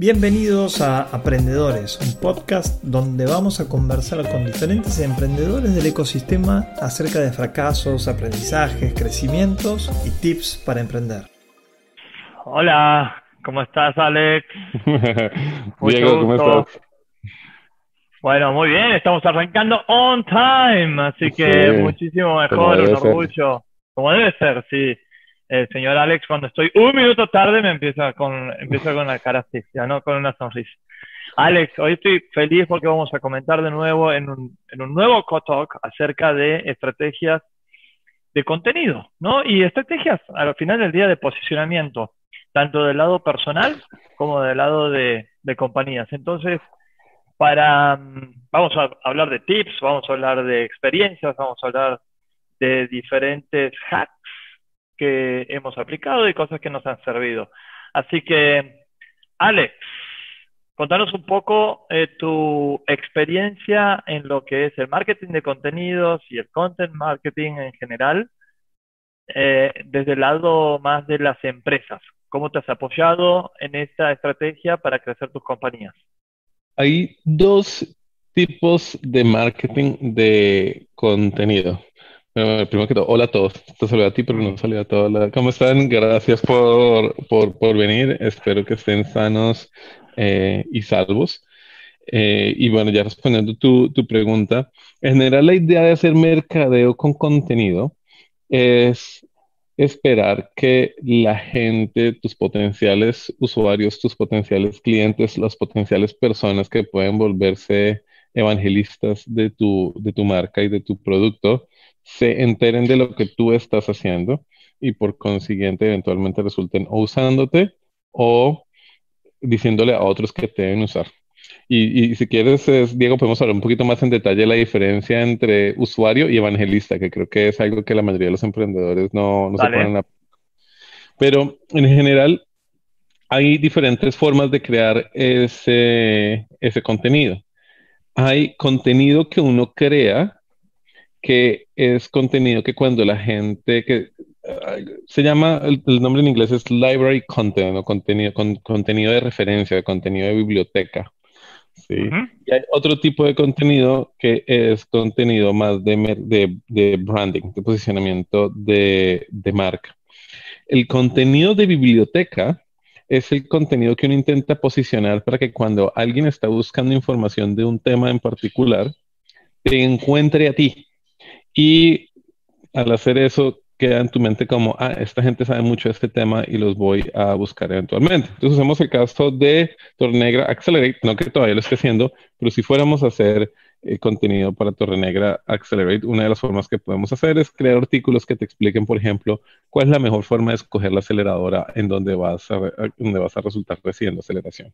Bienvenidos a Aprendedores, un podcast donde vamos a conversar con diferentes emprendedores del ecosistema acerca de fracasos, aprendizajes, crecimientos y tips para emprender. Hola, ¿cómo estás Alex? Diego, ¿cómo estás? Bueno, muy bien, estamos arrancando on time, así que muchísimo mejor, un orgullo. Como debe ser, sí el señor Alex, cuando estoy un minuto tarde, me empieza con, empieza con la cara ya ¿no? Con una sonrisa. Alex, hoy estoy feliz porque vamos a comentar de nuevo en un, en un nuevo co-talk acerca de estrategias de contenido, ¿no? Y estrategias al final del día de posicionamiento, tanto del lado personal como del lado de, de compañías. Entonces, para, vamos a hablar de tips, vamos a hablar de experiencias, vamos a hablar de diferentes hacks que hemos aplicado y cosas que nos han servido. Así que, Alex, contanos un poco eh, tu experiencia en lo que es el marketing de contenidos y el content marketing en general, eh, desde el lado más de las empresas. ¿Cómo te has apoyado en esta estrategia para crecer tus compañías? Hay dos tipos de marketing de contenido primero que todo, hola a todos. Te saludo a ti, pero no saludo a todos. ¿Cómo están? Gracias por, por, por venir. Espero que estén sanos eh, y salvos. Eh, y bueno, ya respondiendo tu, tu pregunta, en general la idea de hacer mercadeo con contenido es esperar que la gente, tus potenciales usuarios, tus potenciales clientes, las potenciales personas que pueden volverse evangelistas de tu, de tu marca y de tu producto, se enteren de lo que tú estás haciendo y por consiguiente eventualmente resulten o usándote o diciéndole a otros que te deben usar. Y, si quieres, Diego, podemos hablar un poquito más en detalle de la diferencia entre usuario y evangelista, que creo que es algo que la mayoría de los emprendedores no, no se ponen a... Pero en general, hay diferentes formas de crear ese, ese contenido. Hay contenido que uno crea que es contenido que cuando la gente que se llama, el, nombre en inglés es library content, o contenido, con, contenido de referencia, contenido de biblioteca. ¿sí? Y hay otro tipo de contenido que es contenido más de, de, de branding, de posicionamiento de, de marca. El contenido de biblioteca es el contenido que uno intenta posicionar para que cuando alguien está buscando información de un tema en particular, te encuentre a ti y al hacer eso, queda en tu mente como, ah, esta gente sabe mucho de este tema y los voy a buscar eventualmente. Entonces usamos el caso de Tornegra Accelerate, no que todavía lo esté haciendo, pero si fuéramos a hacer eh, contenido para Torrenegra Accelerate, una de las formas que podemos hacer es crear artículos que te expliquen, por ejemplo, cuál es la mejor forma de escoger la aceleradora en donde vas a, donde vas a resultar recibiendo aceleración.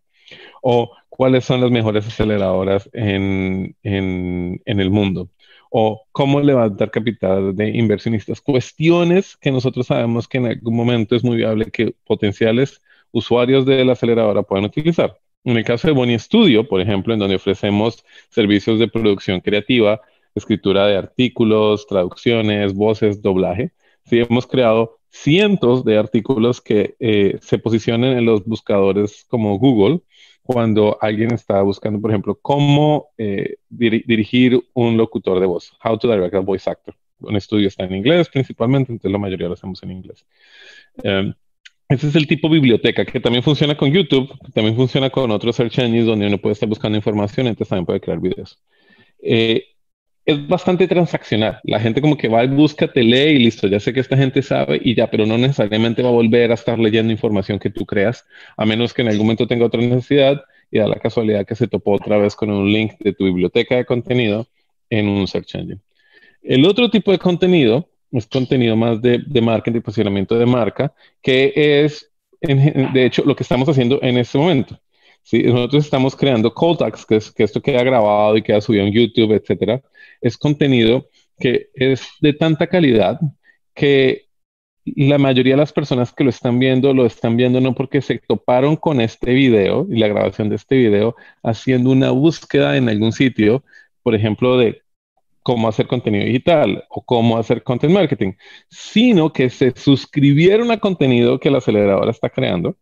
O cuáles son las mejores aceleradoras en, en, en el mundo o cómo levantar capital de inversionistas. Cuestiones que nosotros sabemos que en algún momento es muy viable que potenciales usuarios de la aceleradora puedan utilizar. En el caso de Boni Studio, por ejemplo, en donde ofrecemos servicios de producción creativa, escritura de artículos, traducciones, voces, doblaje, sí hemos creado cientos de artículos que eh, se posicionen en los buscadores como Google cuando alguien está buscando, por ejemplo, cómo eh, dirigir un locutor de voz, how to direct a voice actor. Un estudio está en inglés principalmente, entonces la mayoría lo hacemos en inglés. Em, ese es el tipo biblioteca que también funciona con YouTube, también funciona con otros search engines donde uno puede estar buscando información, entonces también puede crear videos. Eh, es bastante transaccional. La gente como que va busca, te lee y listo, ya sé que esta gente sabe y ya, pero no necesariamente va a volver a estar leyendo información que tú creas, a menos que en algún momento tenga otra necesidad y da la casualidad que se topó otra vez con un link de tu biblioteca de contenido en un search engine. El otro tipo de contenido es contenido más de, de posicionamiento de marca, que es, de hecho, lo que estamos haciendo en este momento. ¿Sí? Nosotros estamos creando call tags, que, es, que esto queda grabado y queda subido en YouTube, etcétera. Es contenido que es de tanta calidad que la mayoría de las personas que lo están viendo lo están viendo no porque se toparon con este video y la grabación de este video haciendo una búsqueda en algún sitio, por ejemplo, de cómo hacer contenido digital o cómo hacer content marketing, sino que se suscribieron a contenido que la aceleradora está creando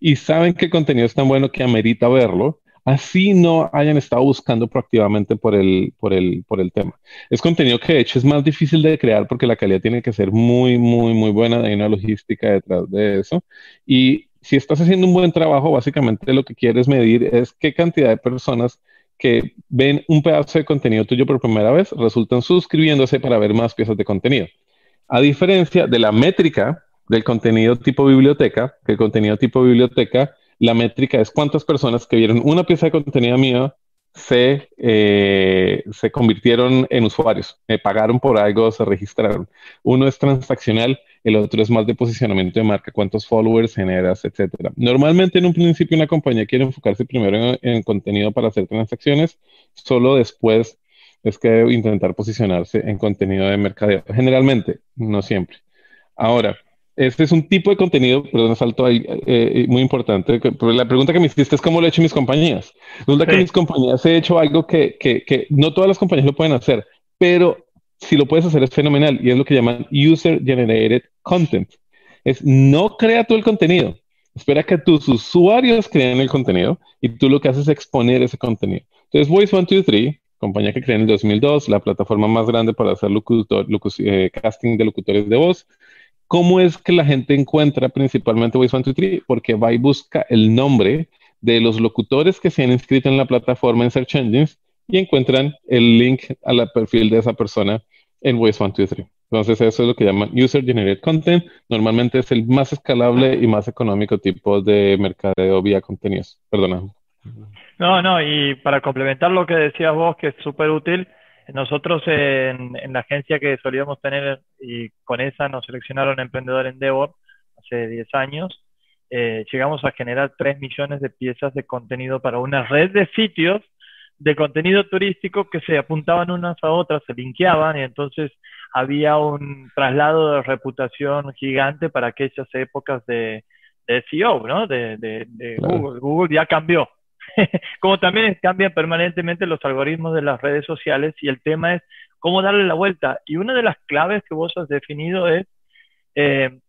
y saben el contenido es tan bueno que amerita verlo, así no hayan estado buscando proactivamente por el, por el, por el tema. Es contenido que de hecho es más difícil de crear porque la calidad tiene que ser muy, muy, muy buena, hay una logística detrás de eso. Y si estás haciendo un buen trabajo, básicamente lo que quieres medir es qué cantidad de personas que ven un pedazo de contenido tuyo por primera vez resultan suscribiéndose para ver más piezas de contenido. A diferencia de la métrica del contenido tipo biblioteca, que el contenido tipo biblioteca, la métrica es cuántas personas que vieron una pieza de contenido mío se, eh, se convirtieron en usuarios, me pagaron por algo, se registraron. Uno es transaccional, el otro es más de posicionamiento de marca, cuántos followers generas, etcétera. Normalmente en un principio una compañía quiere enfocarse primero en, en contenido para hacer transacciones, solo después es que debe intentar posicionarse en contenido de mercadeo. Generalmente, no siempre. Ahora, este es un tipo de contenido, perdón, salto ahí, eh, eh, muy importante. La pregunta que me hiciste es cómo lo he hecho mis compañías. Resulta que mis compañías he hecho algo que, que, que, no todas las compañías lo pueden hacer, pero si lo puedes hacer es fenomenal y es lo que llaman User Generated Content. Es no crea tú el contenido, espera que tus usuarios creen el contenido y tú lo que haces es exponer ese contenido. Entonces, Voice123, compañía que creó en el 2002, la plataforma más grande para hacer locutor, eh, casting de locutores de voz, ¿Cómo es que la gente encuentra principalmente Voice 123? Porque va y busca el nombre de los locutores que se han inscrito en la plataforma en Search Engines y encuentran el link al perfil de esa persona en Voice 123. Entonces, eso es lo que llaman User Generated Content. Normalmente es el más escalable y más económico tipo de mercadeo vía contenidos. Perdona. No, no, y para complementar lo que decías vos, que es súper útil, nosotros en, la agencia que solíamos tener y con esa nos seleccionaron Emprendedor Endeavor hace 10 años, eh, llegamos a generar 3 millones de piezas de contenido para una red de sitios de contenido turístico que se apuntaban unas a otras, se linkeaban y entonces había un traslado de reputación gigante para aquellas épocas de, SEO, ¿no? De, Google. Google ya cambió. como también cambian permanentemente los algoritmos de las redes sociales y el tema es cómo darle la vuelta. Y una de las claves que vos has definido es eh,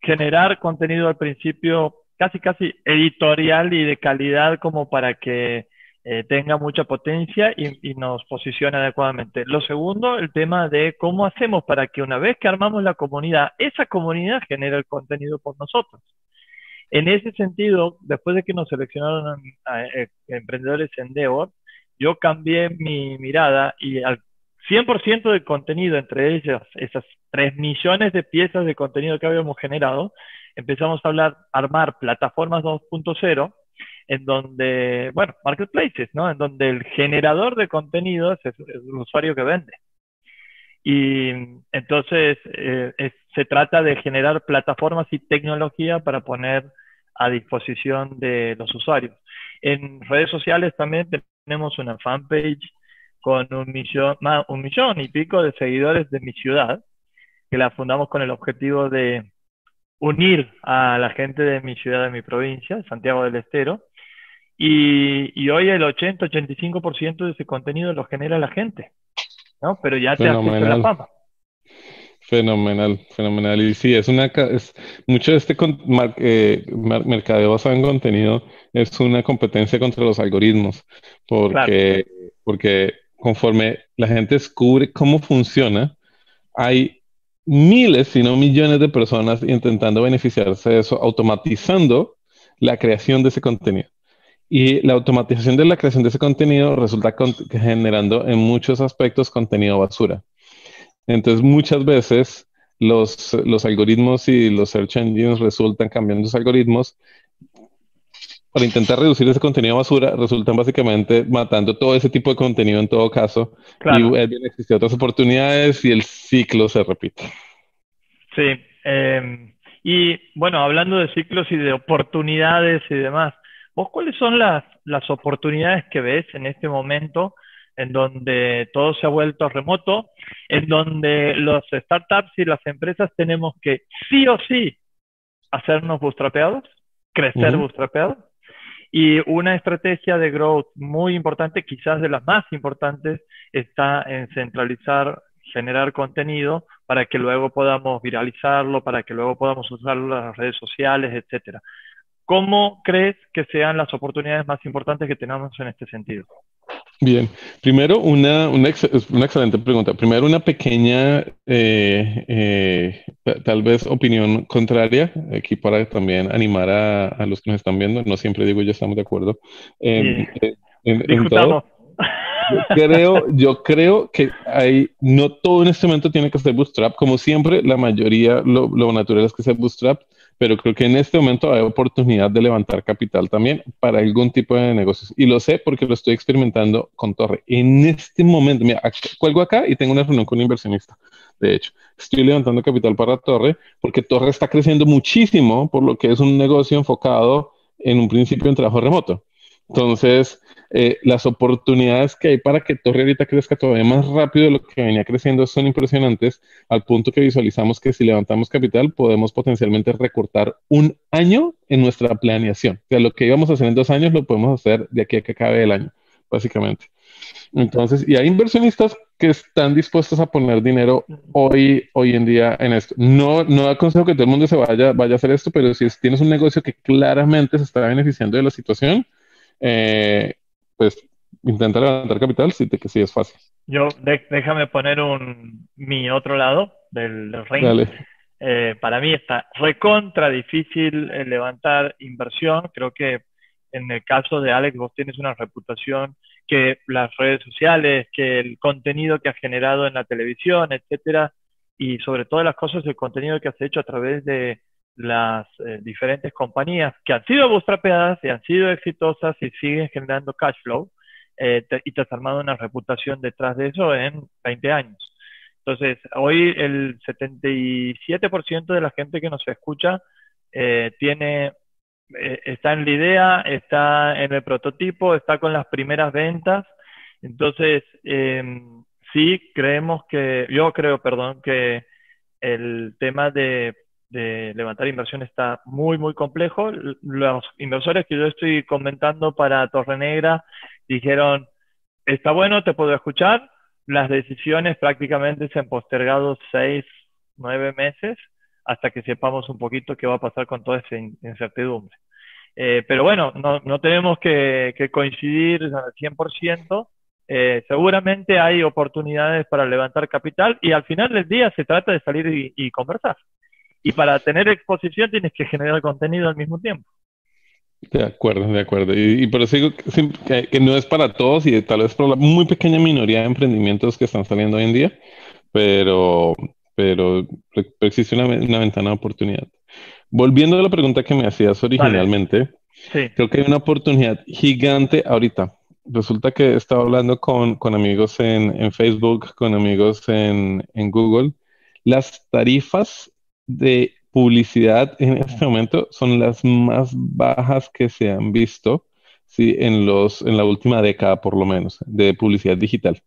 generar contenido al principio casi, casi editorial y de calidad como para que eh, tenga mucha potencia y, y, nos posicione adecuadamente. Lo segundo, el tema de cómo hacemos para que una vez que armamos la comunidad, esa comunidad genere el contenido por nosotros. En ese sentido, después de que nos seleccionaron a, eh, emprendedores en Endeavor, yo cambié mi mirada y al 100% del contenido, entre ellas esas 3 millones de piezas de contenido que habíamos generado, empezamos a hablar, armar plataformas 2.0 en donde, bueno, marketplaces, ¿no? En donde el generador de contenido es, el usuario que vende. Y entonces eh, se trata de generar plataformas y tecnología para poner a disposición de los usuarios. En redes sociales también tenemos una fanpage con un millón, más, un millón y pico de seguidores de mi ciudad, que la fundamos con el objetivo de unir a la gente de mi ciudad, de mi provincia, Santiago del Estero, y, y hoy el 80-85% de ese contenido lo genera la gente, ¿no? Pero ya te hace la fama. Fenomenal, fenomenal. Y sí, es una, es, mucho de este eh, mercadeo basado en contenido es una competencia contra los algoritmos, porque, porque conforme la gente descubre cómo funciona, hay miles, si no millones de personas intentando beneficiarse de eso, automatizando la creación de ese contenido. Y la automatización de la creación de ese contenido resulta generando en muchos aspectos contenido basura. Entonces, muchas veces los, los algoritmos y los search engines resultan cambiando sus algoritmos para intentar reducir ese contenido basura, resultan básicamente matando todo ese tipo de contenido en todo caso. Y eh, existen otras oportunidades y el ciclo se repite. Sí. Em, y bueno, hablando de ciclos y de oportunidades y demás, ¿vos cuáles son las, las oportunidades que ves en este momento en donde todo se ha vuelto remoto, en donde los startups y las empresas tenemos que sí o sí hacernos bootstrapeados, crecer uh Y una estrategia de growth muy importante, quizás de las más importantes, está en centralizar, generar contenido para que luego podamos viralizarlo, para que luego podamos usar las redes sociales, etcétera. ¿Cómo crees que sean las oportunidades más importantes que tenemos en este sentido? Bien, primero una, una, una excelente pregunta. Primero una pequeña, eh, eh, tal vez opinión contraria, aquí para también animar a, los que nos están viendo. No siempre digo yo estamos de acuerdo. en, todo. Yo creo, yo creo que hay, no todo en este momento tiene que ser bootstrap. Como siempre, la mayoría, lo, lo natural es que sea bootstrap pero creo que en este momento hay oportunidad de levantar capital también para algún tipo de negocios. Y lo sé porque lo estoy experimentando con Torre. En este momento, mira, cuelgo acá y tengo una reunión con un inversionista. De hecho, estoy levantando capital para Torre porque Torre está creciendo muchísimo por lo que es un negocio enfocado en un principio en trabajo remoto. Entonces, eh, las oportunidades que hay para que Torre ahorita crezca todavía más rápido de lo que venía creciendo son impresionantes, al punto que visualizamos que si levantamos capital podemos potencialmente recortar un año en nuestra planeación. O sea, lo que íbamos a hacer en dos años lo podemos hacer de aquí a que acabe el año, básicamente. Entonces, y hay inversionistas que están dispuestos a poner dinero hoy, hoy en día en esto. No, no aconsejo que todo el mundo se vaya, vaya a hacer esto, pero si tienes un negocio que claramente se está beneficiando de la situación, eh, pues intenta levantar capital si te que sí es fácil. Yo, déjame poner un, mi otro lado del, ring. Eh, para mí está recontra difícil eh, levantar inversión. Creo que en el caso de Alex, vos tienes una reputación que las redes sociales, que el contenido que has generado en la televisión, etcétera, y sobre todo las cosas, el contenido que has hecho a través de las eh, diferentes compañías que han sido bootstrapeadas y han sido exitosas y siguen generando cash flow eh, y te has armado una reputación detrás de eso en 20 años. Entonces, hoy el 77% de la gente que nos escucha eh, tiene, está en la idea, está en el prototipo, está con las primeras ventas. Entonces, em, sí creemos que, yo creo, perdón, que el tema de de levantar inversión está muy, muy complejo. Los inversores que yo estoy comentando para Torre Negra dijeron, está bueno, te puedo escuchar. Las decisiones prácticamente se han postergado seis, nueve meses hasta que sepamos un poquito qué va a pasar con toda esa incertidumbre. Eh, pero bueno, no, no tenemos que, coincidir al 100%. Eh, seguramente hay oportunidades para levantar capital y al final del día se trata de salir y conversar. Y para tener exposición tienes que generar contenido al mismo tiempo. De acuerdo, de acuerdo. Y, por eso digo que, no es para todos y tal vez por la muy pequeña minoría de emprendimientos que están saliendo hoy en día, pero, pero, existe una, ventana de oportunidad. Volviendo a la pregunta que me hacías originalmente, creo que hay una oportunidad gigante ahorita. Resulta que he estado hablando con, con amigos en, en, Facebook, con amigos en, en Google. Las tarifas de publicidad en este momento son las más bajas que se han visto ¿sí? en, los, en la última década, por lo menos, de publicidad digital.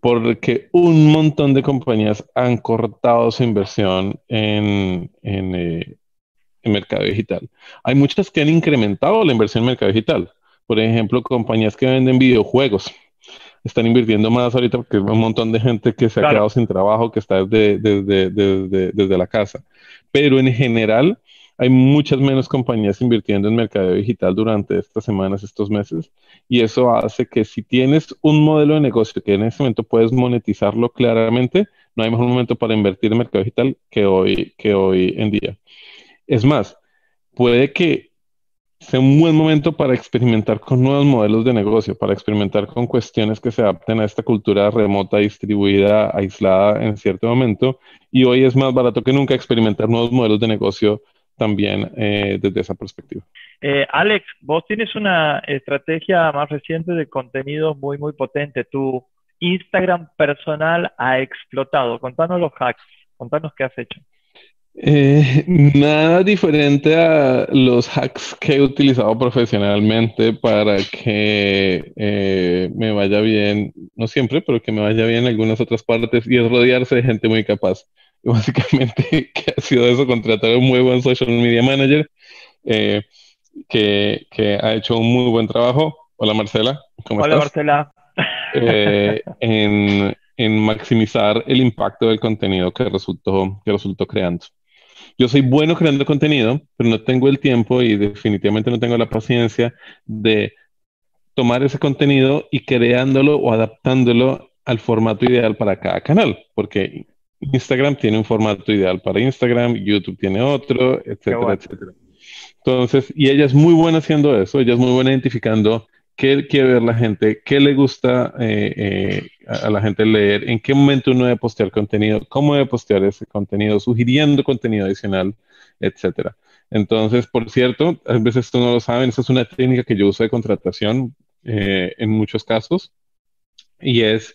Porque un montón de compañías han cortado su inversión en, en, eh, en mercado digital. Hay muchas que han incrementado la inversión en mercado digital. Por ejemplo, compañías que venden videojuegos están invirtiendo más ahorita porque hay un montón de gente que se ha quedado sin trabajo, que está desde, desde, desde, la casa. Pero en general hay muchas menos compañías invirtiendo en mercado digital durante estas semanas, estos meses, y eso hace que si tienes un modelo de negocio que en este momento puedes monetizarlo claramente, no hay mejor momento para invertir en mercado digital que hoy, que hoy en día. Es más, puede que sea un buen momento para experimentar con nuevos modelos de negocio, para experimentar con cuestiones que se adapten a esta cultura remota, distribuida, aislada en cierto momento. Y hoy es más barato que nunca experimentar nuevos modelos de negocio también eh, desde esa perspectiva. Eh, Alex, vos tienes una estrategia más reciente de contenido muy, muy potente. Tu Instagram personal ha explotado. Contanos los hacks, contanos qué has hecho. Eh, nada diferente a los hacks que he utilizado profesionalmente para que eh, me vaya bien, no siempre, pero que me vaya bien en algunas otras partes y es rodearse de gente muy capaz. Y básicamente, ¿qué ha sido eso? Contratar a un muy buen social media manager eh, que, que, ha hecho un muy buen trabajo. Hola Marcela, ¿cómo Hola Marcela. en, en maximizar el impacto del contenido que resultó, que resultó creando. Yo soy bueno creando contenido, pero no tengo el tiempo y definitivamente no tengo la paciencia de tomar ese contenido y creándolo o adaptándolo al formato ideal para cada canal, porque Instagram tiene un formato ideal para Instagram, YouTube tiene otro, etcétera, etcétera. Entonces, y ella es muy buena haciendo eso, ella es muy buena identificando qué quiere ver la gente, qué le gusta eh, eh, a, la gente leer, en qué momento uno debe postear contenido, cómo debe postear ese contenido, sugiriendo contenido adicional, etcétera. Entonces, por cierto, a veces esto no lo saben, esa es una técnica que yo uso de contratación eh, en muchos casos, y es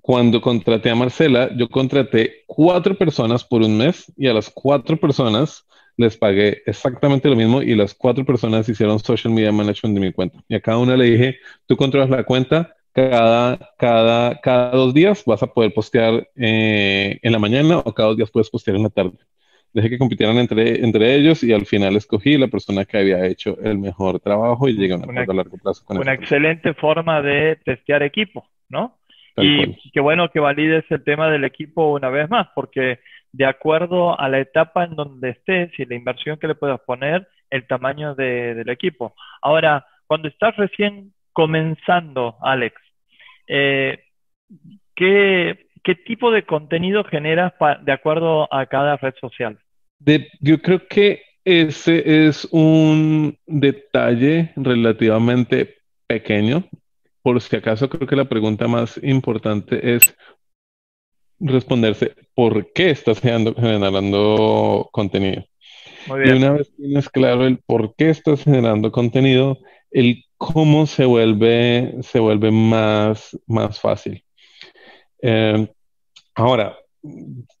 cuando contraté a Marcela, yo contraté cuatro personas por un mes y a las cuatro personas les pagué exactamente lo mismo y las cuatro personas hicieron social media management de mi cuenta. Y a cada una le dije, tú controlas la cuenta, cada, cada, cada dos días vas a poder postear eh, en la mañana o cada dos días puedes postear en la tarde. Dejé que compitieran entre, entre ellos y al final escogí la persona que había hecho el mejor trabajo y llegué a un acuerdo a largo plazo con Una excelente forma de testear equipo, ¿no? y qué bueno que valides el tema del equipo una vez más, porque de acuerdo a la etapa en donde estés y la inversión que le puedas poner, el tamaño del equipo. Ahora, cuando estás recién comenzando, Alex, eh, ¿qué, tipo de contenido generas de acuerdo a cada red social? yo creo que ese es un detalle relativamente pequeño. Por si acaso, creo que la pregunta más importante es responderse por qué estás generando, contenido. Y una vez tienes claro el por qué estás generando contenido, el cómo se vuelve, se vuelve más, más fácil. Eh, ahora,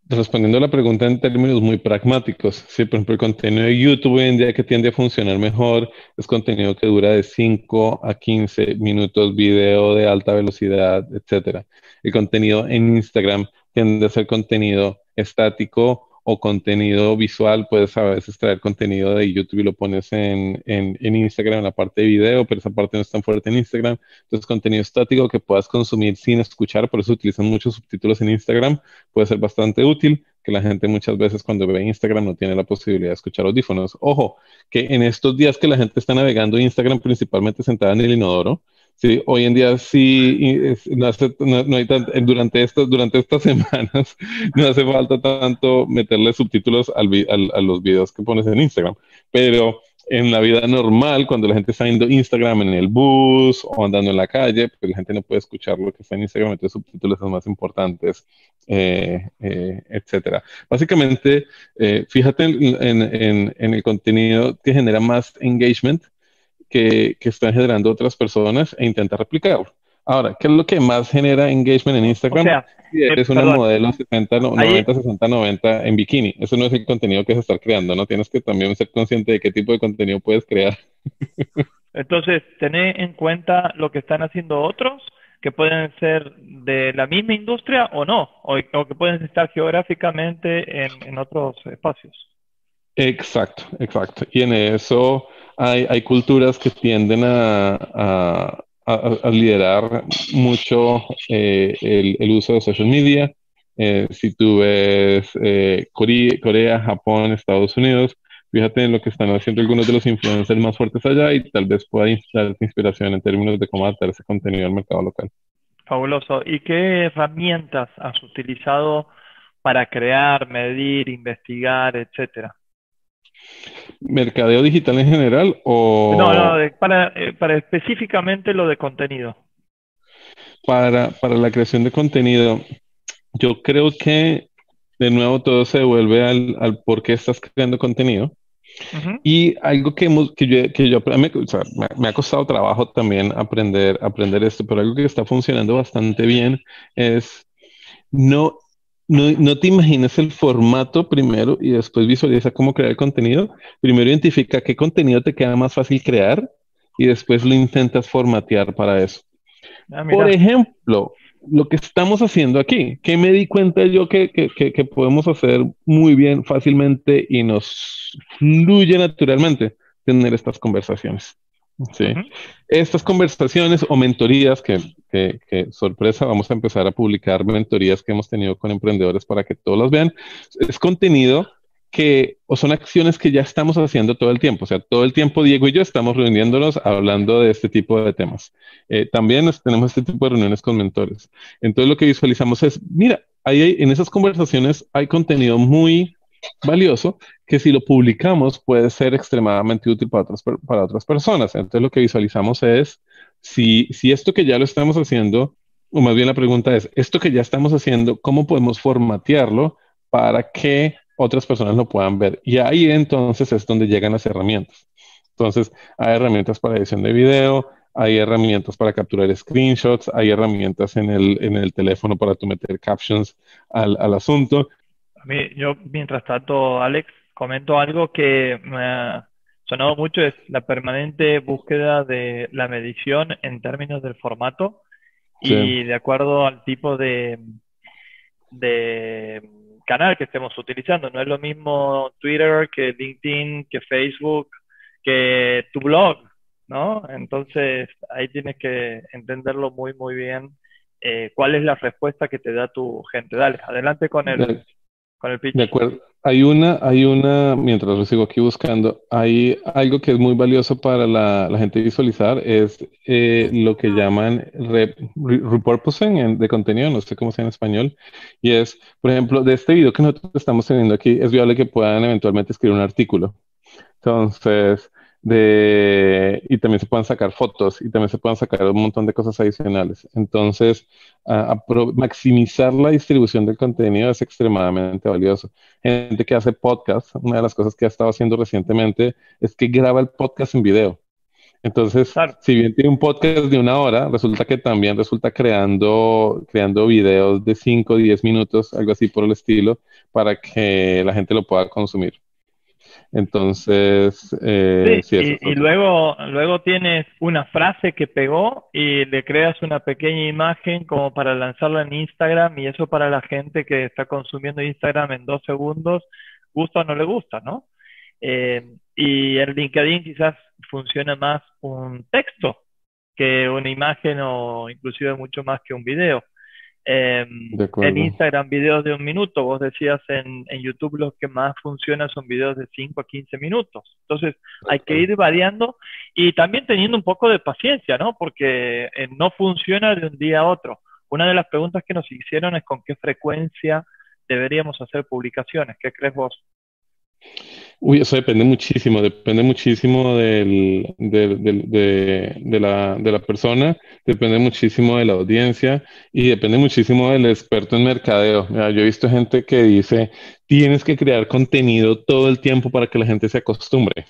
respondiendo a la pregunta en términos muy pragmáticos, si por ejemplo el contenido de YouTube hoy en día que tiende a funcionar mejor es contenido que dura de 5 a 15 minutos, video de alta velocidad, etcétera. El contenido en Instagram tiende a ser contenido estático o contenido visual, puedes a veces traer contenido de YouTube y lo pones en, en, Instagram, en la parte de video, pero esa parte no es tan fuerte en Instagram. Entonces, contenido estático que puedas consumir sin escuchar, por eso utilizan muchos subtítulos en Instagram, puede ser bastante útil, que la gente muchas veces cuando ve Instagram no tiene la posibilidad de escuchar audífonos. Ojo, que en estos días que la gente está navegando Instagram principalmente sentada en el inodoro, Sí, hoy en día sí, no hace, no, hay durante, estas, durante estas semanas no hace falta tanto meterle subtítulos al, a los videos que pones en Instagram, pero en la vida normal, cuando la gente está viendo Instagram en el bus o andando en la calle, pues la gente no puede escuchar lo que está en Instagram, entonces subtítulos son más importantes, eh, eh, etcétera. Básicamente, eh, fíjate en, en el contenido que genera más engagement, que, están generando otras personas e intentar replicarlo. Ahora, ¿qué es lo que más genera engagement en Instagram? es una modelo 60, 90, 60, 90 en bikini. Eso no es el contenido que se está creando, ¿no? Tienes que también ser consciente de qué tipo de contenido puedes crear. Entonces, tener en cuenta lo que están haciendo otros, que pueden ser de la misma industria o no, o, que pueden estar geográficamente en, en otros espacios. Exacto, exacto. Y en eso hay, hay culturas que tienden a, liderar mucho eh, el, uso de social media. Eh, si tú ves eh, Corea, Japón, Estados Unidos, fíjate en lo que están haciendo algunos de los influencers más fuertes allá y tal vez pueda inspirar inspiración en términos de cómo adaptar ese contenido al mercado local. Fabuloso. ¿Y qué herramientas has utilizado para crear, medir, investigar, etcétera? ¿Mercadeo digital en general o...? No, no, para, eh, para específicamente lo de contenido. Para, para la creación de contenido, yo creo que de nuevo todo se devuelve al, al por qué estás creando contenido. Y algo que, hemos, que yo, que yo me, me, ha costado trabajo también aprender, aprender esto, pero algo que está funcionando bastante bien es no no, no, te imaginas el formato primero y después visualiza cómo crear el contenido. Primero identifica qué contenido te queda más fácil crear y después lo intentas formatear para eso. Ah, Por ejemplo, lo que estamos haciendo aquí, que me di cuenta yo que, que, que, podemos hacer muy bien, fácilmente y nos fluye naturalmente tener estas conversaciones. Sí. Estas conversaciones o mentorías, que, que, sorpresa, vamos a empezar a publicar mentorías que hemos tenido con emprendedores para que todos las vean. Es contenido que, o son acciones que ya estamos haciendo todo el tiempo. O sea, todo el tiempo Diego y yo estamos reuniéndonos hablando de este tipo de temas. Eh, también tenemos este tipo de reuniones con mentores. Entonces lo que visualizamos es, mira, ahí en esas conversaciones hay contenido muy valioso que si lo publicamos puede ser extremadamente útil para otras, para otras personas. Entonces lo que visualizamos es si, si esto que ya lo estamos haciendo, o más bien la pregunta es, esto que ya estamos haciendo, ¿cómo podemos formatearlo para que otras personas lo puedan ver? Y ahí entonces es donde llegan las herramientas. Entonces, hay herramientas para edición de video, hay herramientas para capturar screenshots, hay herramientas en el, en el teléfono para tu meter captions al, al asunto. Mí, yo, mientras tanto, Alex, comento algo que me ha sonado mucho, es la permanente búsqueda de la medición en términos del formato y de acuerdo al tipo de, de canal que estemos utilizando. No es lo mismo Twitter que LinkedIn, que Facebook, que tu blog, ¿no? Entonces ahí tienes que entenderlo muy, muy bien. Eh, ¿Cuál es la respuesta que te da tu gente? Dale, adelante con el, con el pitch. De acuerdo. Hay una, hay una, mientras lo sigo aquí buscando, hay algo que es muy valioso para la, la gente visualizar, es eh, lo que llaman repurposing de contenido, no sé cómo sea en español, y es, por ejemplo, de este video que nosotros estamos teniendo aquí, es viable que puedan eventualmente escribir un artículo. Entonces, de, y también se pueden sacar fotos y también se pueden sacar un montón de cosas adicionales. Entonces, maximizar la distribución del contenido es extremadamente valioso. Gente que hace podcast, una de las cosas que ha estado haciendo recientemente es que graba el podcast en video. Entonces, si bien tiene un podcast de una hora, resulta que también resulta creando, creando videos de 5 o 10 minutos, algo así por el estilo, para que la gente lo pueda consumir. Entonces, eh, y, luego, luego tienes una frase que pegó y le creas una pequeña imagen como para lanzarla en Instagram y eso para la gente que está consumiendo Instagram en dos segundos, gusta o no le gusta, ¿no? Eh, y en LinkedIn quizás funciona más un texto que una imagen o inclusive mucho más que un video. Em, en Instagram videos de un minuto, vos decías en, en, YouTube los que más funcionan son videos de 5 a 15 minutos. Entonces hay que ir variando y también teniendo un poco de paciencia, ¿no? Porque eh, no funciona de un día a otro. Una de las preguntas que nos hicieron es con qué frecuencia deberíamos hacer publicaciones. ¿Qué crees vos? Uy, eso depende muchísimo, depende muchísimo del, de, la, de la persona, depende muchísimo de la audiencia y depende muchísimo del experto en mercadeo. yo he visto gente que dice, tienes que crear contenido todo el tiempo para que la gente se acostumbre.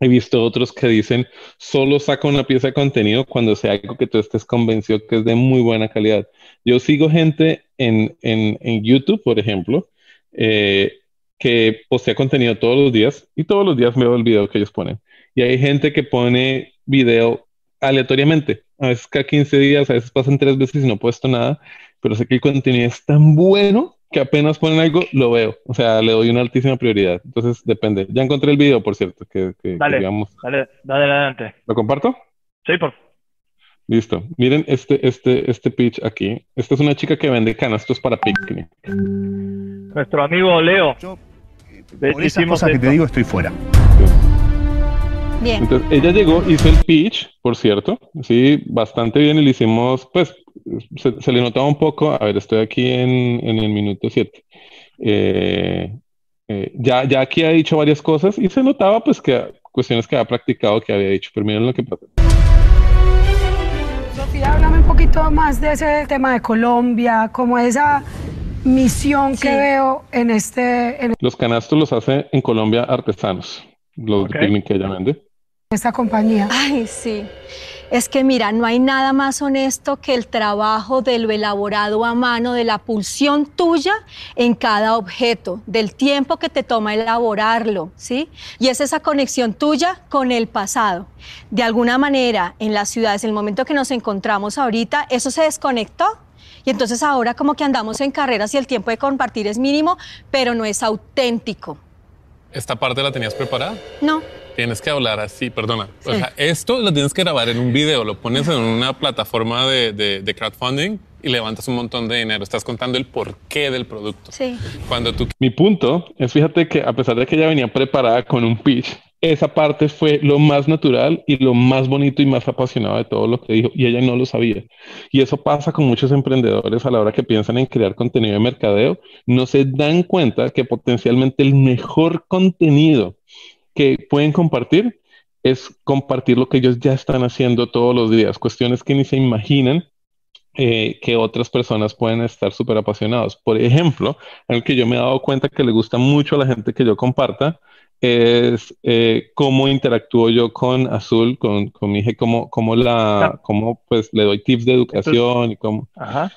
He visto otros que dicen, solo saca una pieza de contenido cuando sea algo que tú estés convencido que es de muy buena calidad. Yo sigo gente en, en, en YouTube, por ejemplo, eh, que postea contenido todos los días y todos los días veo el video que ellos ponen. Y hay gente que pone video aleatoriamente, a veces cada 15 días, a veces pasan tres veces y no he puesto nada, pero sé que el contenido es tan bueno que apenas ponen algo, lo veo. O sea, le doy una altísima prioridad. Entonces, depende. Ya encontré el video, por cierto, que, dale, digamos... Dale, dale adelante. ¿Lo comparto? Sí, por Listo. Miren este, este, este pitch aquí. Esta es una chica que vende canastos para picnic. Nuestro amigo Leo. Por esas cosas que te digo estoy fuera. Bien. Entonces, ella llegó, hizo el pitch, por cierto, sí, bastante bien y le hicimos, pues, se, le notaba un poco, a ver, estoy aquí en, en el minuto 7. Eh, eh, ya, ya aquí ha dicho varias cosas y se notaba, pues, que cuestiones que había practicado, que había dicho, pero miren lo que pasa. Sofía, háblame un poquito más de ese tema de Colombia, como esa misión que veo en este... Los canastos los hace en Colombia artesanos, los de picnic que ella vende. Esta compañía. Ay, sí. Es que mira, no hay nada más honesto que el trabajo de lo elaborado a mano, de la pulsión tuya en cada objeto, del tiempo que te toma elaborarlo, ¿sí? Y es esa conexión tuya con el pasado. De alguna manera, en las ciudades, en el momento que nos encontramos ahorita, eso se desconectó y entonces ahora como que andamos en carreras y el tiempo de compartir es mínimo, pero no es auténtico. ¿Esta parte la tenías preparada? No. Tienes que hablar así, perdona. O sea, esto lo tienes que grabar en un video, lo pones en una plataforma de, de, crowdfunding y levantas un montón de dinero. Estás contando el porqué del producto. Sí. Cuando tú... Mi punto es, fíjate que a pesar de que ella venía preparada con un pitch, esa parte fue lo más natural y lo más bonito y más apasionado de todo lo que dijo y ella no lo sabía. Y eso pasa con muchos emprendedores a la hora que piensan en crear contenido de mercadeo, no se dan cuenta que potencialmente el mejor contenido que pueden compartir es compartir lo que ellos ya están haciendo todos los días, cuestiones que ni se imaginan eh, que otras personas pueden estar súper apasionados. Por ejemplo, algo que yo me he dado cuenta que le gusta mucho a la gente que yo comparta es eh, cómo interactúo yo con Azul, con, con mi hija, cómo, cómo, la, cómo pues le doy tips de educación y cómo... Ajá.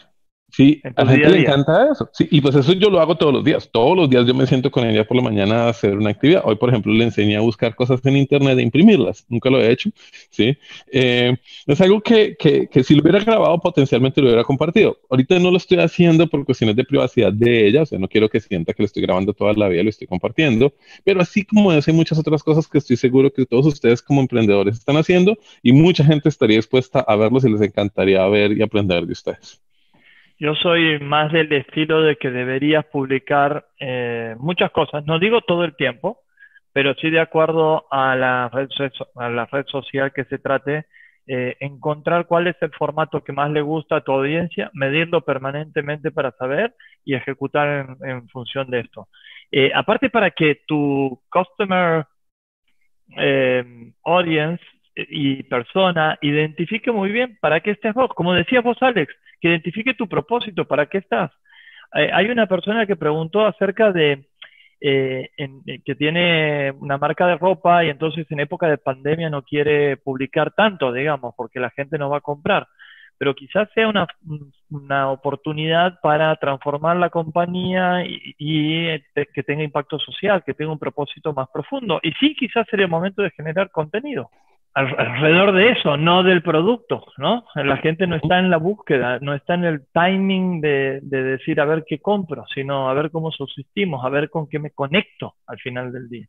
Sí, a la gente le encanta eso. Sí, y pues eso yo lo hago todos los días. Todos los días yo me siento con ella por la mañana a hacer una actividad. Hoy, por ejemplo, le enseñé a buscar cosas en internet e imprimirlas. Nunca lo he hecho. Sí. Eh, es algo que, que, que, si lo hubiera grabado, potencialmente lo hubiera compartido. Ahorita no lo estoy haciendo por cuestiones de privacidad de ella. O sea, no quiero que sienta que lo estoy grabando toda la vida, lo estoy compartiendo. Pero así como eso, hay muchas otras cosas que estoy seguro que todos ustedes como emprendedores están haciendo y mucha gente estaría dispuesta a verlos y les encantaría ver y aprender de ustedes. Yo soy más del estilo de que deberías publicar eh, muchas cosas. No digo todo el tiempo, pero sí de acuerdo a la red, a la red social que se trate, eh, encontrar cuál es el formato que más le gusta a tu audiencia, medirlo permanentemente para saber y ejecutar en, función de esto. Eh, aparte para que tu customer audience y persona identifique muy bien para qué estás vos. Como decías vos, Alex, que identifique tu propósito, para qué estás. Eh, hay una persona que preguntó acerca de eh, eh, que tiene una marca de ropa y entonces en época de pandemia no quiere publicar tanto, digamos, porque la gente no va a comprar. Pero quizás sea una, una oportunidad para transformar la compañía y, y que tenga impacto social, que tenga un propósito más profundo. Y sí, quizás sería el momento de generar contenido alrededor de eso, no del producto, ¿no? La gente no está en la búsqueda, no está en el timing de, decir a ver qué compro, sino a ver cómo subsistimos, a ver con qué me conecto al final del día.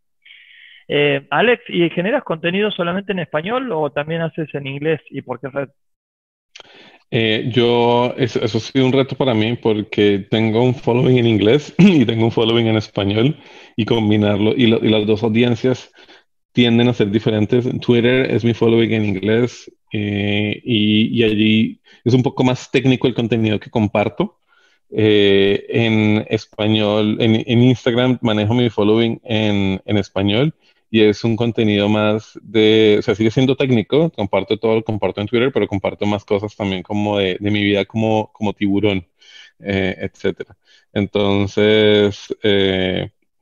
Eh, Alex, ¿y generas contenido solamente en español o también haces en inglés y por qué red? Eh, yo, eso, ha sido un reto para mí porque tengo un following en inglés y tengo un following en español y combinarlo y, y las dos audiencias tienden a ser diferentes. Twitter es mi following en inglés eh, y, allí es un poco más técnico el contenido que comparto. Eh, en español, en, Instagram manejo mi following en, español y es un contenido más de, o sea, sigue siendo técnico, comparto todo, comparto en Twitter, pero comparto más cosas también como de, mi vida como, como tiburón, eh, etcétera. Entonces,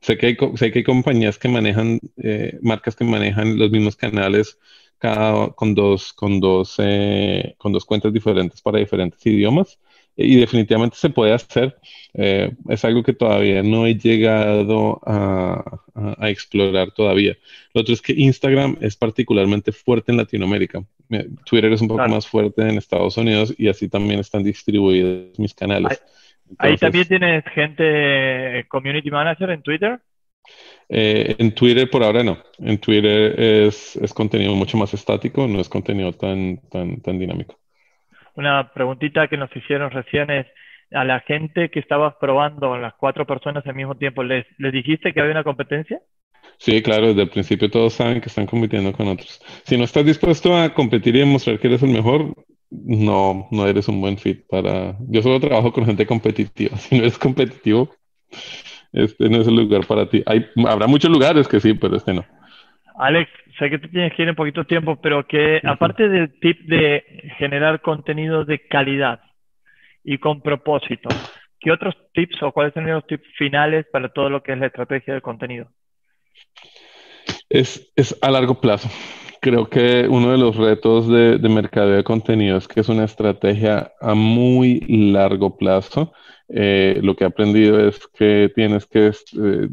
Sé que hay, sé que hay compañías que manejan, eh, marcas que manejan los mismos canales cada, con, dos, con, dos, eh, con dos cuentas diferentes para diferentes idiomas y definitivamente se puede hacer. Eh, es algo que todavía no he llegado a, a, explorar todavía. Lo otro es que Instagram es particularmente fuerte en Latinoamérica. Twitter es un poco más fuerte en Estados Unidos y así también están distribuidos mis canales. Ahí también tienes gente, community manager en Twitter. Eh, en Twitter por ahora no. En Twitter es, es, contenido mucho más estático, no es contenido tan, tan, tan dinámico. Una preguntita que nos hicieron recién es, a la gente que estabas probando, las cuatro personas al mismo tiempo, ¿les, ¿les dijiste que había una competencia? Sí, claro, desde el principio todos saben que están compitiendo con otros. Si no estás dispuesto a competir y demostrar que eres el mejor, no, no eres un buen fit para... Yo solo trabajo con gente competitiva. Si no eres competitivo, este no es el lugar para ti. Hay, habrá muchos lugares que sí, pero este no. Alex, sé que tú tienes que ir en poquito tiempo, pero que aparte del tip de generar contenido de calidad y con propósito, ¿qué otros tips o cuáles son los tips finales para todo lo que es la estrategia de contenido? Es, es a largo plazo. Creo que uno de los retos de, de mercadeo de contenido es que es una estrategia a muy largo plazo. Eh, lo que he aprendido es que tienes que eh,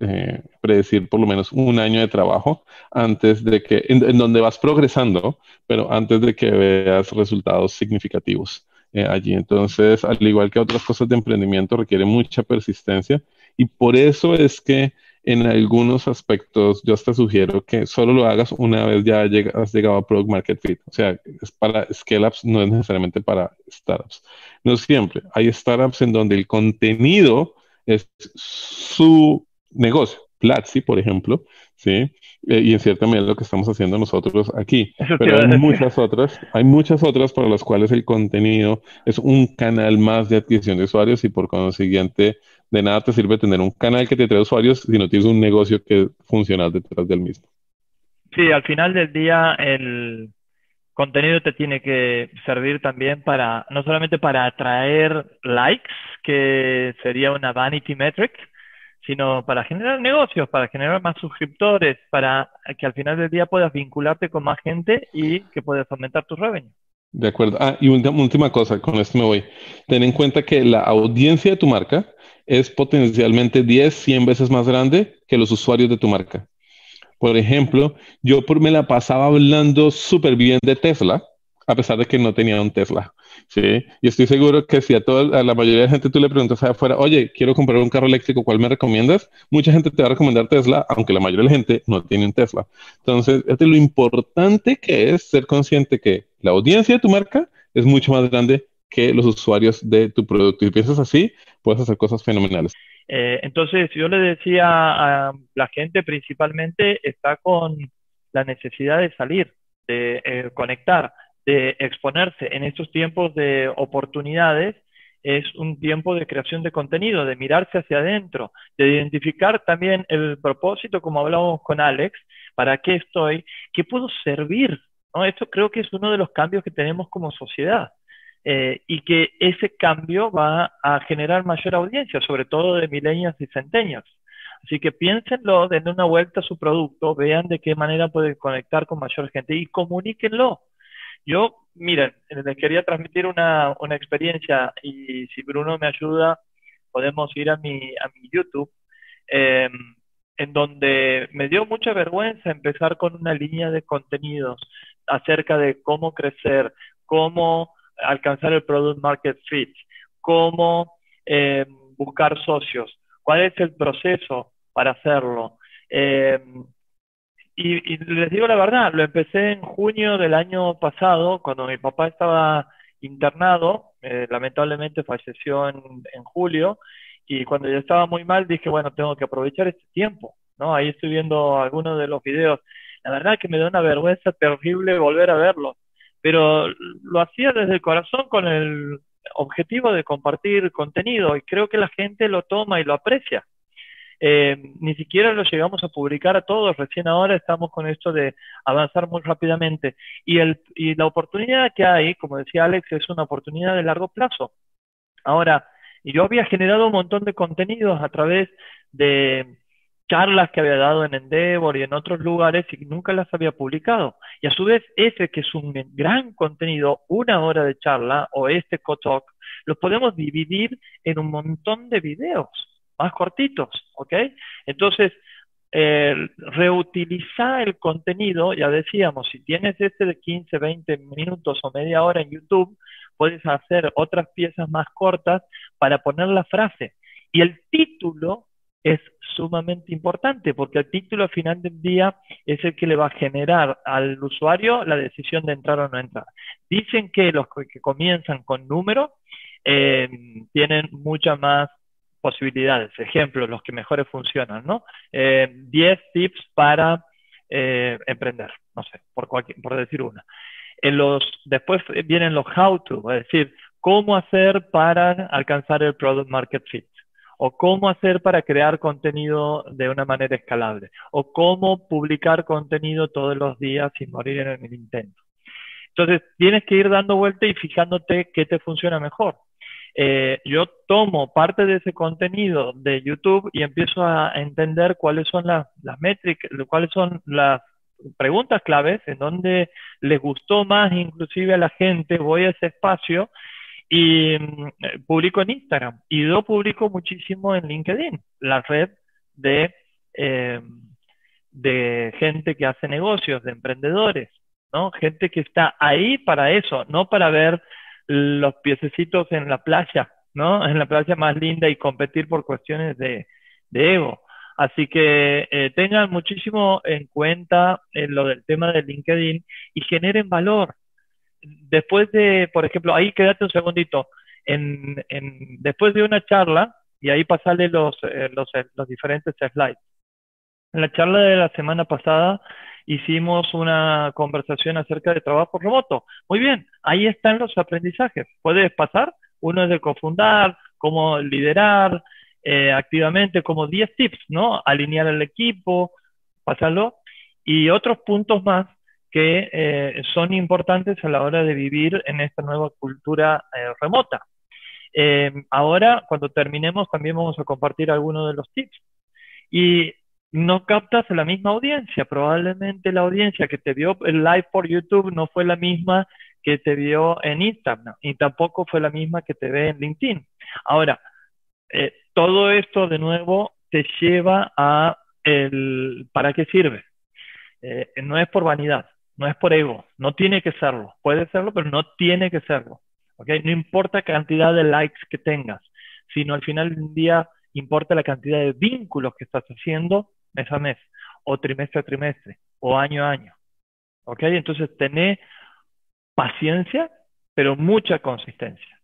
eh, predecir por lo menos un año de trabajo antes de que, en, donde vas progresando, pero antes de que veas resultados significativos allí. Entonces, al igual que otras cosas de emprendimiento, requiere mucha persistencia y por eso es que en algunos aspectos yo te sugiero que solo lo hagas una vez ya has llegado a Product Market Fit. O sea, es para scale-ups, no es necesariamente para startups. No siempre. Hay startups en donde el contenido es su negocio. Platzi, por ejemplo, ¿sí? Eh, y en cierta medida lo que estamos haciendo nosotros aquí. Pero hay muchas otras, hay muchas otras para las cuales el contenido es un canal más de adquisición de usuarios y por consiguiente de nada te sirve tener un canal que te trae usuarios si no tienes un negocio que funcional detrás del mismo. Sí, al final del día el contenido te tiene que servir también para, no solamente para atraer likes, que sería una vanity metric, sino para generar negocios, para generar más suscriptores, para que al final del día puedas vincularte con más gente y que puedas aumentar tu revenue. De acuerdo. Ah, y una última cosa, con esto me voy. Ten en cuenta que la audiencia de tu marca es potencialmente 10, 100 veces más grande que los usuarios de tu marca. Por ejemplo, yo por, me la pasaba hablando súper bien de Tesla, a pesar de que no tenía un Tesla. ¿sí? Y estoy seguro que si a, toda, a la mayoría de la gente tú le preguntas afuera, oye, quiero comprar un carro eléctrico, ¿cuál me recomiendas? Mucha gente te va a recomendar Tesla, aunque la mayoría de la gente no tiene un Tesla. Entonces, es lo importante que es ser consciente que la audiencia de tu marca es mucho más grande que los usuarios de tu producto. Y piensas así, puedes hacer cosas fenomenales. Eh, entonces, yo le decía a la gente principalmente está con la necesidad de salir, de eh, conectar de exponerse en estos tiempos de oportunidades es un tiempo de creación de contenido, de mirarse hacia adentro, de identificar también el propósito, como hablábamos con Alex, para qué estoy, qué puedo servir. ¿no? Esto creo que es uno de los cambios que tenemos como sociedad. Eh, y que ese cambio va a generar mayor audiencia, sobre todo de milenios y centenios. Así que piénsenlo, den una vuelta a su producto, vean de qué manera pueden conectar con mayor gente y comuníquenlo. Yo, miren, les quería transmitir una, una experiencia y si Bruno me ayuda, podemos ir a mi, a mi YouTube, em, en donde me dio mucha vergüenza empezar con una línea de contenidos acerca de cómo crecer, cómo alcanzar el product market fit, cómo em, buscar socios, cuál es el proceso para hacerlo. Eh, y, les digo la verdad, lo empecé en junio del año pasado, cuando mi papá estaba internado, eh, lamentablemente falleció en, en, julio, y cuando ya estaba muy mal dije, bueno, tengo que aprovechar este tiempo, ¿no? Ahí estoy viendo algunos de los videos. La verdad que me da una vergüenza terrible volver a verlos, pero lo hacía desde el corazón con el objetivo de compartir contenido y creo que la gente lo toma y lo aprecia. Eh, ni siquiera lo llegamos a publicar a todos, recién ahora estamos con esto de avanzar muy rápidamente. Y, el, la oportunidad que hay, como decía Alex, es una oportunidad de largo plazo. Ahora, yo había generado un montón de contenidos a través de charlas que había dado en Endeavor y en otros lugares y nunca las había publicado. Y a su vez, ese que es un gran contenido, una hora de charla o este co-talk, lo podemos dividir en un montón de videos más cortitos, ¿ok? Entonces, eh, reutilizar el contenido, ya decíamos, si tienes este de 15, 20 minutos o media hora en YouTube, puedes hacer otras piezas más cortas para poner la frase. Y el título es sumamente importante porque el título al final del día es el que le va a generar al usuario la decisión de entrar o no entrar. Dicen que los que comienzan con número eh, tienen mucha más posibilidades. Ejemplo, los que mejores funcionan, ¿no? 10 eh, tips para eh, emprender, no sé, por, por decir una. Después vienen los how to, es decir, cómo hacer para alcanzar el product market fit o cómo hacer para crear contenido de una manera escalable, o cómo publicar contenido todos los días sin morir en el intento. Entonces, tienes que ir dando vuelta y fijándote qué te funciona mejor. Eh, yo tomo parte de ese contenido de YouTube y empiezo a entender cuáles son las, métricas, cuáles son las preguntas claves, en donde les gustó más inclusive a la gente, voy a ese espacio y mm, publico en Instagram y yo publico muchísimo en LinkedIn, la red de, eh, de gente que hace negocios, de emprendedores, ¿no? Gente que está ahí para eso, no para ver los piececitos en la playa, ¿no? En la playa más linda y competir por cuestiones de, ego. Así que eh, tengan muchísimo en cuenta eh, lo del tema de LinkedIn y generen valor. Después de, por ejemplo, ahí quédate un segundito, en, después de una charla, y ahí pasarle eh, los, los diferentes slides. En la charla de la semana pasada hicimos una conversación acerca de trabajo remoto. Muy bien, ahí están los aprendizajes. Puedes pasar, uno es de cofundar, cómo liderar, eh, activamente como 10 tips, ¿no? Alinear el equipo, pasarlo, y otros puntos más que eh, son importantes a la hora de vivir en esta nueva cultura eh, remota. ahora, cuando terminemos, también vamos a compartir algunos de los tips. Y no captas la misma audiencia. Probablemente la audiencia que te vio el live por YouTube no fue la misma que te vio en Instagram y tampoco fue la misma que te ve en LinkedIn. Ahora, eh, todo esto de nuevo te lleva a el para qué sirve. Eh, no es por vanidad, no es por ego, no tiene que serlo. Puede serlo, pero no tiene que serlo. No importa cantidad de likes que tengas, sino al final del día importa la cantidad de vínculos que estás haciendo mes a mes, o trimestre a trimestre, o año a año. ¿Ok? Entonces, tené paciencia, pero mucha consistencia.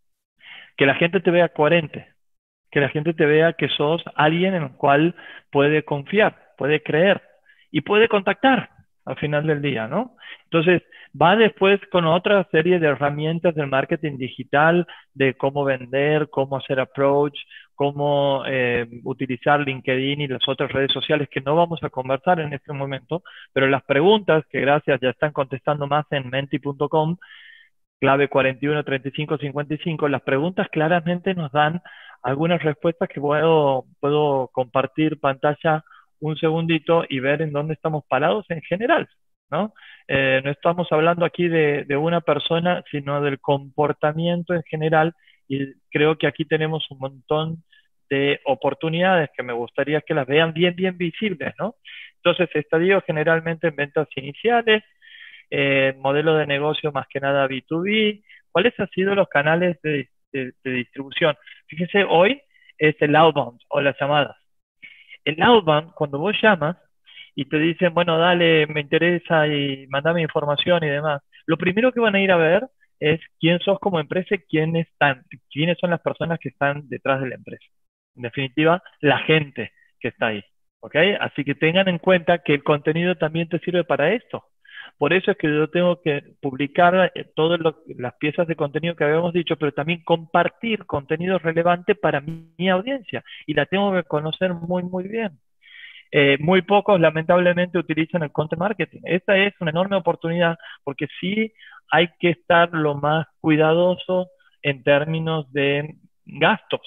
Que la gente te vea coherente, que la gente te vea que sos alguien en el cual puede confiar, puede creer y puede contactar al final del día, ¿no? Entonces, va después con otra serie de herramientas del marketing digital, de cómo vender, cómo hacer approach, cómo eh, utilizar LinkedIn y las otras redes sociales que no vamos a conversar en este momento, pero las preguntas que gracias ya están contestando más en menti.com, clave 41 35 55, las preguntas claramente nos dan algunas respuestas que puedo, puedo compartir pantalla un segundito y ver en dónde estamos parados en general, ¿no? Eh, no estamos hablando aquí de, de, una persona, sino del comportamiento en general y creo que aquí tenemos un montón de oportunidades que me gustaría que las vean bien, bien visibles, ¿no? Entonces, estadio generalmente en ventas iniciales, eh, modelo de negocio más que nada B2B, ¿cuáles han sido los canales de, distribución. Fíjese, hoy es el outbound o las llamadas. El outbound, cuando vos llamas y te dicen, bueno, dale, me interesa y mandame información y demás, lo primero que van a ir a ver es quién sos como empresa y quiénes, están, quiénes son las personas que están detrás de la empresa. Definitiva, la gente que está ahí. ¿Ok? Así que tengan en cuenta que el contenido también te sirve para esto. Por eso es que yo tengo que publicar eh, todas las piezas de contenido que habíamos dicho, pero también compartir contenido relevante para mi, audiencia y la tengo que conocer muy, muy bien. Eh, muy pocos, lamentablemente, utilizan el content marketing. Esta es una enorme oportunidad porque sí hay que estar lo más cuidadoso en términos de gastos.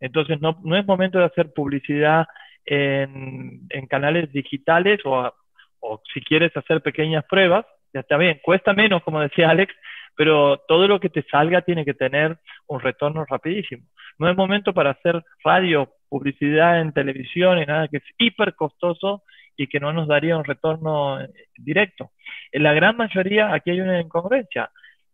Entonces, no, no es momento de hacer publicidad en, en canales digitales o o si quieres hacer pequeñas pruebas, ya está bien, cuesta menos, como decía Alex, pero todo lo que te salga tiene que tener un retorno rapidísimo. No es momento para hacer radio, publicidad en televisión y nada que es hiper costoso y que no nos daría un retorno eh, directo. En la gran mayoría, aquí hay una incongruencia,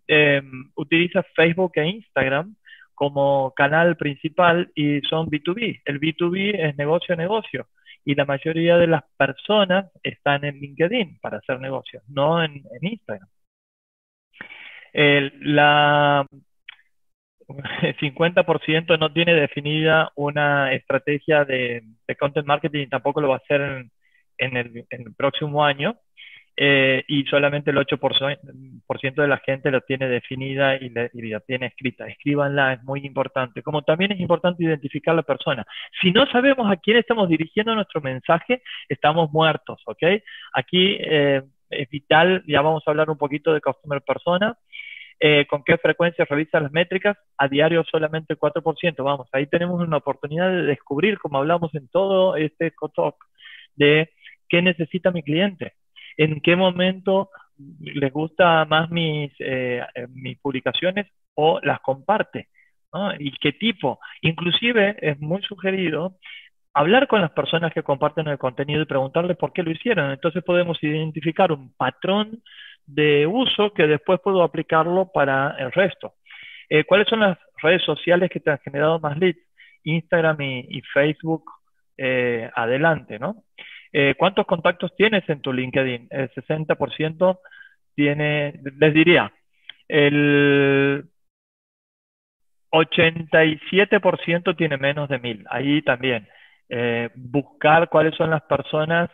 eh, utiliza Facebook e Instagram como canal principal y son B2B. El B2B es negocio a negocio y la mayoría de las personas están en LinkedIn para hacer negocios, no en, Instagram. El, la, 50% no tiene definida una estrategia de, content marketing y tampoco lo va a hacer en el próximo año. Eh, y solamente el 8% de la gente lo tiene definida y, la tiene escrita. Escríbanla, es muy importante. Como también es importante identificar la persona. Si no sabemos a quién estamos dirigiendo nuestro mensaje, estamos muertos, ¿ok? Aquí eh, es vital, ya vamos a hablar un poquito de Customer Persona. Eh, ¿Con qué frecuencia revisa las métricas? A diario solamente el 4%. Vamos, ahí tenemos una oportunidad de descubrir, como hablamos en todo este talk, de qué necesita mi cliente en qué momento les gusta más mis, eh, mis publicaciones o las comparte, ¿no? Y qué tipo. Inclusive es muy sugerido hablar con las personas que comparten el contenido y preguntarles por qué lo hicieron. Entonces podemos identificar un patrón de uso que después puedo aplicarlo para el resto. Eh, ¿Cuáles son las redes sociales que te han generado más leads? Instagram y, Facebook eh, adelante, ¿no? Eh, ¿Cuántos contactos tienes en tu LinkedIn? El 60% tiene, les diría, el 87% tiene menos de mil. Ahí también, eh, buscar cuáles son las personas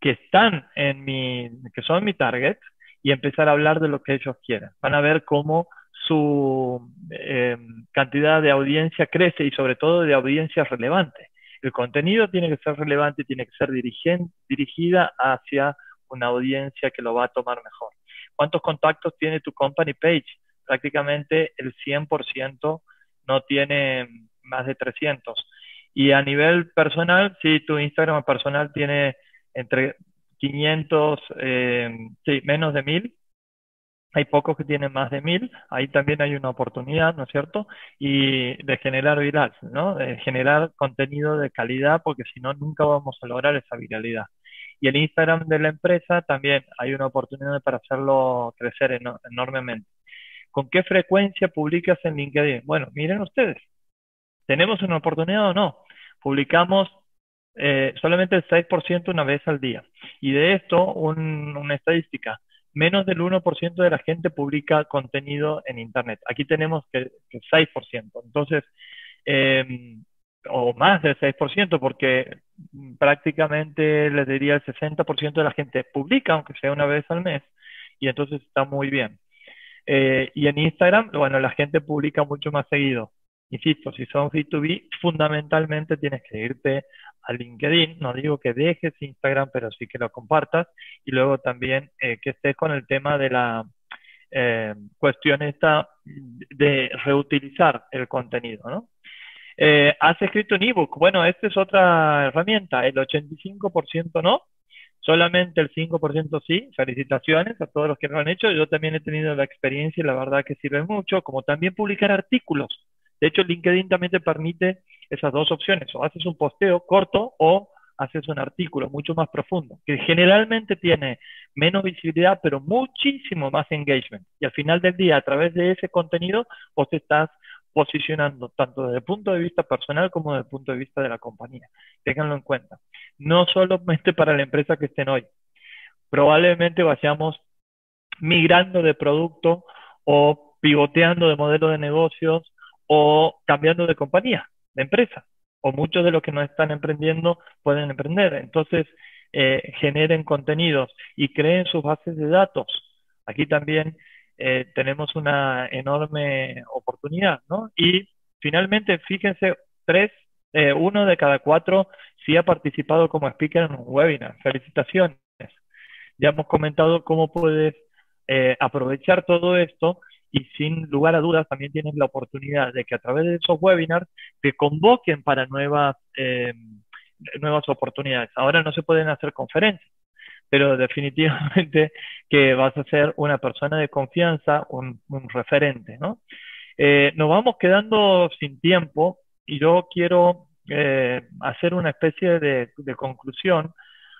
que están en mi, que son mi target y empezar a hablar de lo que ellos quieren. Van a ver cómo su eh, cantidad de audiencia crece y sobre todo de audiencia relevante. El contenido tiene que ser relevante, tiene que ser dirigida hacia una audiencia que lo va a tomar mejor. ¿Cuántos contactos tiene tu company page? Prácticamente el 100% no tiene más de 300. Y a nivel personal, sí, tu Instagram personal tiene entre 500, eh, sí, menos de 1000. Hay pocos que tienen más de 1000. Ahí también hay una oportunidad, ¿no es cierto? Y de generar viral, ¿no? De generar contenido de calidad, porque si no, nunca vamos a lograr esa viralidad. Y el Instagram de la empresa también hay una oportunidad para hacerlo crecer enormemente. ¿Con qué frecuencia publicas en LinkedIn? Bueno, miren ustedes, ¿tenemos una oportunidad o no? Publicamos eh, solamente el 6% una vez al día. Y de esto, una estadística, menos del 1% de la gente publica contenido en Internet. Aquí tenemos que, el 6%. Entonces, eh, o más del 6%, porque prácticamente les diría el 60% de la gente publica, aunque sea una vez al mes, y entonces está muy bien. Eh, y en Instagram, bueno, la gente publica mucho más seguido. Insisto, si son B2B, fundamentalmente tienes que irte a LinkedIn. No digo que dejes Instagram, pero sí que lo compartas. Y luego también eh, que estés con el tema de la eh, cuestión esta de reutilizar el contenido, ¿no? Eh, ¿Has escrito un ebook? Bueno, esta es otra herramienta. El 85% no, solamente el 5% sí. Felicitaciones a todos los que lo han hecho. Yo también he tenido la experiencia y la verdad que sirve mucho, como también publicar artículos. De hecho, LinkedIn también te permite esas dos opciones. O haces un posteo corto o haces un artículo mucho más profundo, que generalmente tiene menos visibilidad, pero muchísimo más engagement. Y al final del día, a través de ese contenido, vos estás posicionando tanto desde el punto de vista personal como desde el punto de vista de la compañía. Ténganlo en cuenta. No solamente para la empresa que estén hoy. Probablemente vayamos migrando de producto o pivoteando de modelo de negocios o cambiando de compañía, de empresa. O muchos de los que no están emprendiendo pueden emprender. Entonces, eh, generen contenidos y creen sus bases de datos. Aquí también eh, tenemos una enorme oportunidad, ¿no? Y finalmente, fíjense, tres, eh, uno de cada cuatro sí ha participado como speaker en un webinar. Felicitaciones. Ya hemos comentado cómo puedes eh, aprovechar todo esto y sin lugar a dudas también tienes la oportunidad de que a través de esos webinars te convoquen para nuevas, nuevas oportunidades. Ahora no se pueden hacer conferencias pero definitivamente que vas a ser una persona de confianza, un, referente, ¿no? Eh, nos vamos quedando sin tiempo y yo quiero eh, hacer una especie de, conclusión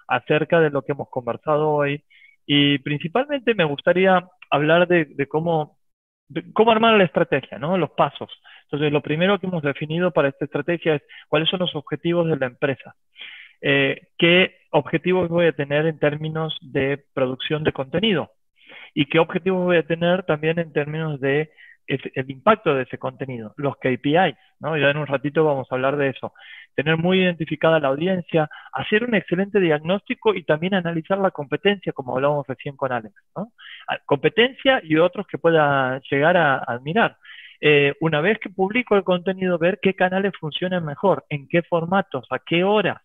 acerca de lo que hemos conversado hoy y principalmente me gustaría hablar de, cómo, cómo armar la estrategia, ¿no? Los pasos. Entonces, lo primero que hemos definido para esta estrategia es cuáles son los objetivos de la empresa. Eh, qué objetivos voy a tener en términos de producción de contenido y qué objetivos voy a tener también en términos de el impacto de ese contenido, los KPIs, ¿no? Ya en un ratito vamos a hablar de eso. Tener muy identificada la audiencia, hacer un excelente diagnóstico y también analizar la competencia, como hablábamos recién con Alex, ¿no? Ah, competencia y otros que pueda llegar a admirar. Eh, una vez que publico el contenido, ver qué canales funcionan mejor, en qué formatos, a qué horas,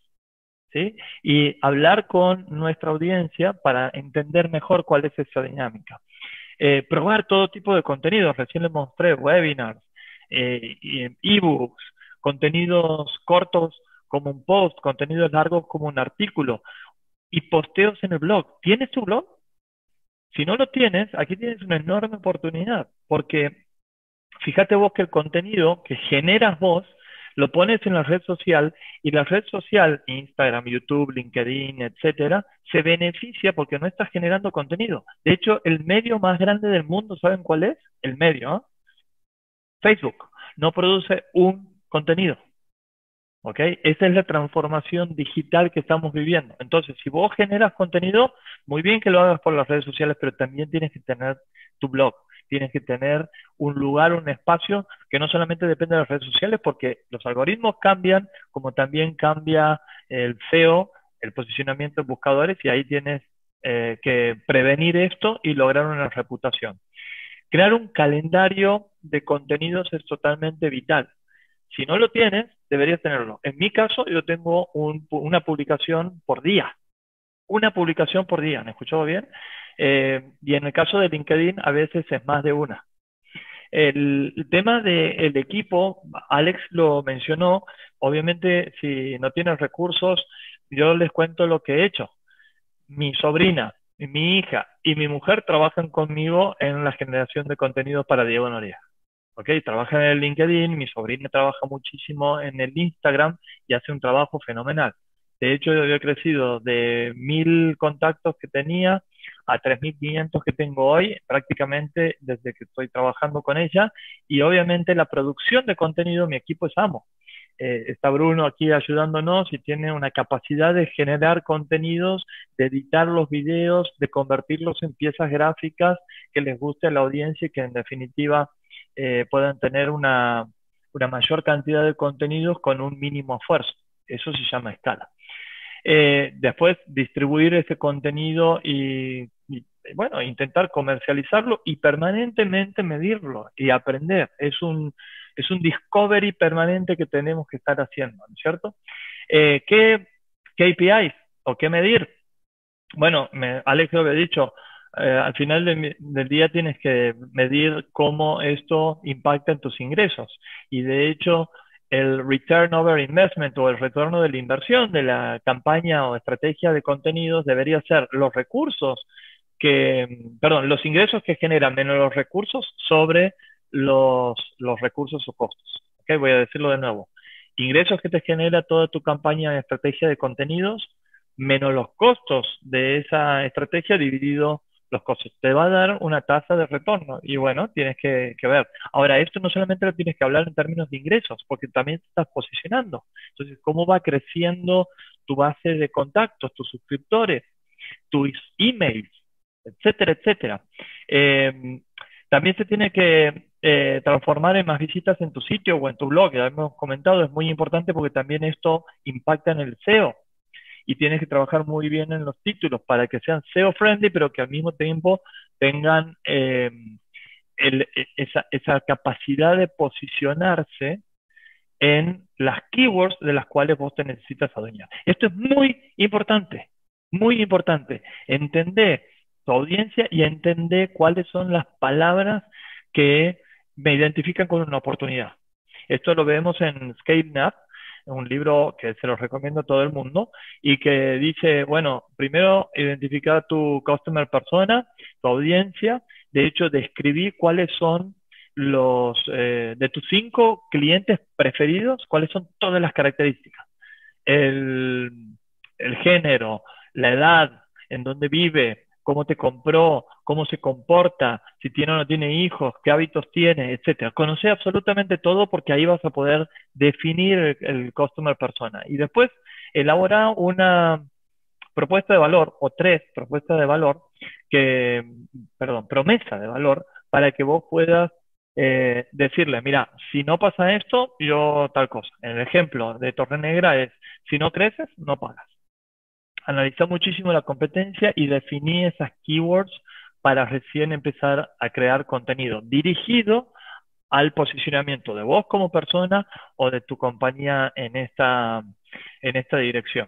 y hablar con nuestra audiencia para entender mejor cuál es esa dinámica. Eh, probar todo tipo de contenidos, recién les mostré webinars, ebooks, contenidos cortos como un post, contenidos largos como un artículo y posteos en el blog. ¿Tienes tu blog? Si no lo tienes, aquí tienes una enorme oportunidad, porque fíjate vos que el contenido que generas vos lo pones en la red social y la red social, Instagram, YouTube, LinkedIn, etcétera, se beneficia porque no estás generando contenido. De hecho, el medio más grande del mundo, ¿saben cuál es? El medio, ¿ah? Facebook. No produce un contenido. ¿Ok? Esa es la transformación digital que estamos viviendo. Entonces, si vos generas contenido, muy bien que lo hagas por las redes sociales, pero también tienes que tener tu blog, tienes que tener un lugar, un espacio que no solamente depende de las redes sociales, porque los algoritmos cambian, como también cambia el SEO, el posicionamiento de buscadores, y ahí tienes eh, que prevenir esto y lograr una reputación. Crear un calendario de contenidos es totalmente vital. Si no lo tienes, deberías tenerlo. En mi caso, yo tengo una publicación por día. Una publicación por día, ¿me escuchó bien? Eh, y en el caso de LinkedIn, a veces es más de una. El, tema del equipo, Alex lo mencionó, obviamente si no tienes recursos, yo les cuento lo que he hecho. Mi sobrina, mi hija y mi mujer trabajan conmigo en la generación de contenidos para Diego Noriega. ¿ok? Trabaja en el LinkedIn, mi sobrina trabaja muchísimo en el Instagram y hace un trabajo fenomenal. De hecho, yo he crecido de mil contactos que tenía a 3.500 que tengo hoy, prácticamente desde que estoy trabajando con ella. Y obviamente la producción de contenido, mi equipo es amo. Eh, está Bruno aquí ayudándonos y tiene una capacidad de generar contenidos, de editar los videos, de convertirlos en piezas gráficas que les guste a la audiencia y que en definitiva eh, puedan tener una, mayor cantidad de contenidos con un mínimo esfuerzo. Eso se llama escala. Eh, después, distribuir ese contenido y, bueno, intentar comercializarlo y permanentemente medirlo y aprender. Es un, es un discovery permanente que tenemos que estar haciendo, ¿no es cierto? Eh, ¿Qué KPIs o qué medir? Bueno, me, Alex lo había dicho, eh, al final del día tienes que medir cómo esto impacta en tus ingresos. Y de hecho, el return over investment o el retorno de la inversión de la campaña o estrategia de contenidos debería ser los recursos que, perdón, los ingresos que generan menos los recursos sobre los, los recursos o costos. Okay, voy a decirlo de nuevo. Ingresos que te genera toda tu campaña de estrategia de contenidos menos los costos de esa estrategia dividido los costos. Te va a dar una tasa de retorno y bueno, tienes que, ver. Ahora, esto no solamente lo tienes que hablar en términos de ingresos, porque también te estás posicionando. Entonces, ¿cómo va creciendo tu base de contactos, tus suscriptores, tus emails, etcétera, etcétera? Eh, también se tiene que eh, transformar en más visitas en tu sitio o en tu blog. Ya hemos comentado, es muy importante porque también esto impacta en el SEO y tienes que trabajar muy bien en los títulos para que sean SEO friendly, pero que al mismo tiempo tengan eh, e, esa, capacidad de posicionarse en las keywords de las cuales vos te necesitas adueñar. Esto es muy importante, muy importante. Entender tu audiencia y entender cuáles son las palabras que me identifican con una oportunidad. Esto lo vemos en ScaleNap, un libro que se lo recomiendo a todo el mundo y que dice, bueno, primero identificar tu customer persona, tu audiencia, de hecho describí cuáles son los, eh, de tus cinco clientes preferidos, cuáles son todas las características. El, el género, la edad, en dónde vive, cómo te compró, cómo se comporta, si tiene o no tiene hijos, qué hábitos tiene, etcétera. Conoce absolutamente todo porque ahí vas a poder definir el, customer persona. Y después elabora una propuesta de valor o tres propuestas de valor que, perdón, promesa de valor para que vos puedas eh, decirle, mira, si no pasa esto, yo tal cosa. El ejemplo de Torre Negra es, si no creces, no pagas analizó muchísimo la competencia y definí esas keywords para recién empezar a crear contenido dirigido al posicionamiento de vos como persona o de tu compañía en esta, en esta dirección.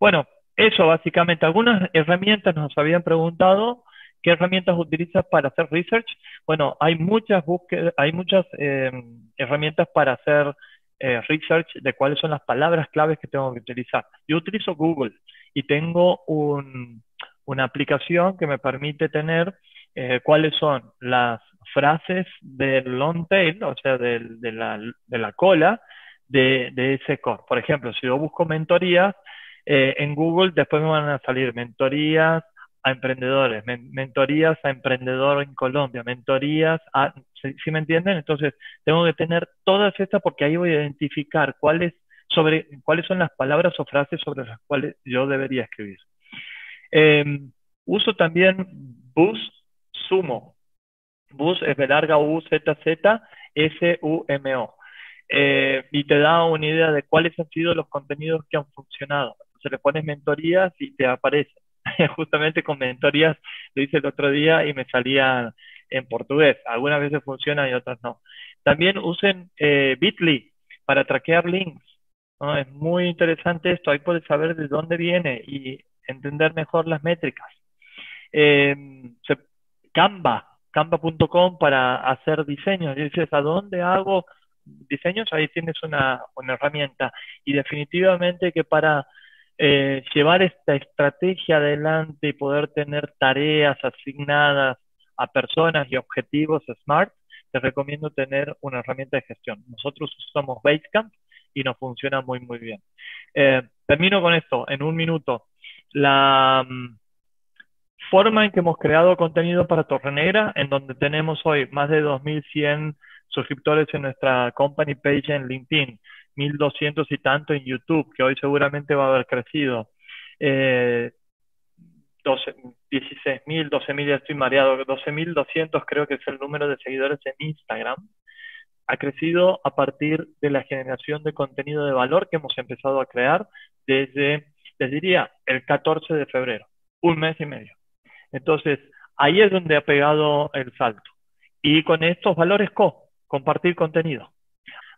Bueno, eso básicamente. Algunas herramientas nos habían preguntado qué herramientas utilizas para hacer research. Bueno, hay muchas búsquedas, hay muchas em, herramientas para hacer eh, research de cuáles son las palabras claves que tengo que utilizar. Yo utilizo Google y tengo una aplicación que me permite tener eh, cuáles son las frases del long tail, o sea, de, la, cola de, ese core. Por ejemplo, si yo busco mentorías eh, en Google, después me van a salir mentorías a emprendedores, mentorías a emprendedor en Colombia, mentorías a, ¿sí, me entienden? Entonces, tengo que tener todas estas porque ahí voy a identificar cuáles sobre cuáles son las palabras o frases sobre las cuales yo debería escribir. Em, uso también Bus Sumo. Bus es de larga U, Z, Z, S, U, M, O. Eh, y te da una idea de cuáles han sido los contenidos que han funcionado. Entonces le pones mentorías y te aparece. Justamente con mentorías lo hice el otro día y me salía en portugués. Algunas veces funcionan y otras no. También usen eh, Bitly para traquear links. Es muy interesante esto. Ahí puedes saber de dónde viene y entender mejor las métricas. Eh, Canva, canva.com para hacer diseños. Y dices, ¿a dónde hago diseños? Ahí tienes una, una herramienta. Y definitivamente que para eh, llevar esta estrategia adelante y poder tener tareas asignadas a personas y objetivos SMART, te recomiendo tener una herramienta de gestión. Nosotros usamos Basecamp y nos funciona muy, muy bien. Eh, termino con esto en un minuto. La mm, forma en que hemos creado contenido para Torre Negra, en donde tenemos hoy más de 2.100 suscriptores en nuestra company page en LinkedIn, 1.200 y tanto en YouTube, que hoy seguramente va a haber crecido. Eh, 16.000, 12.000, ya estoy mareado, 12.200 creo que es el número de seguidores en Instagram, ha crecido a partir de la generación de contenido de valor que hemos empezado a crear desde, les diría, el 14 de febrero, un mes y medio. Entonces, ahí es donde ha pegado el salto. Y con estos valores co, compartir contenido.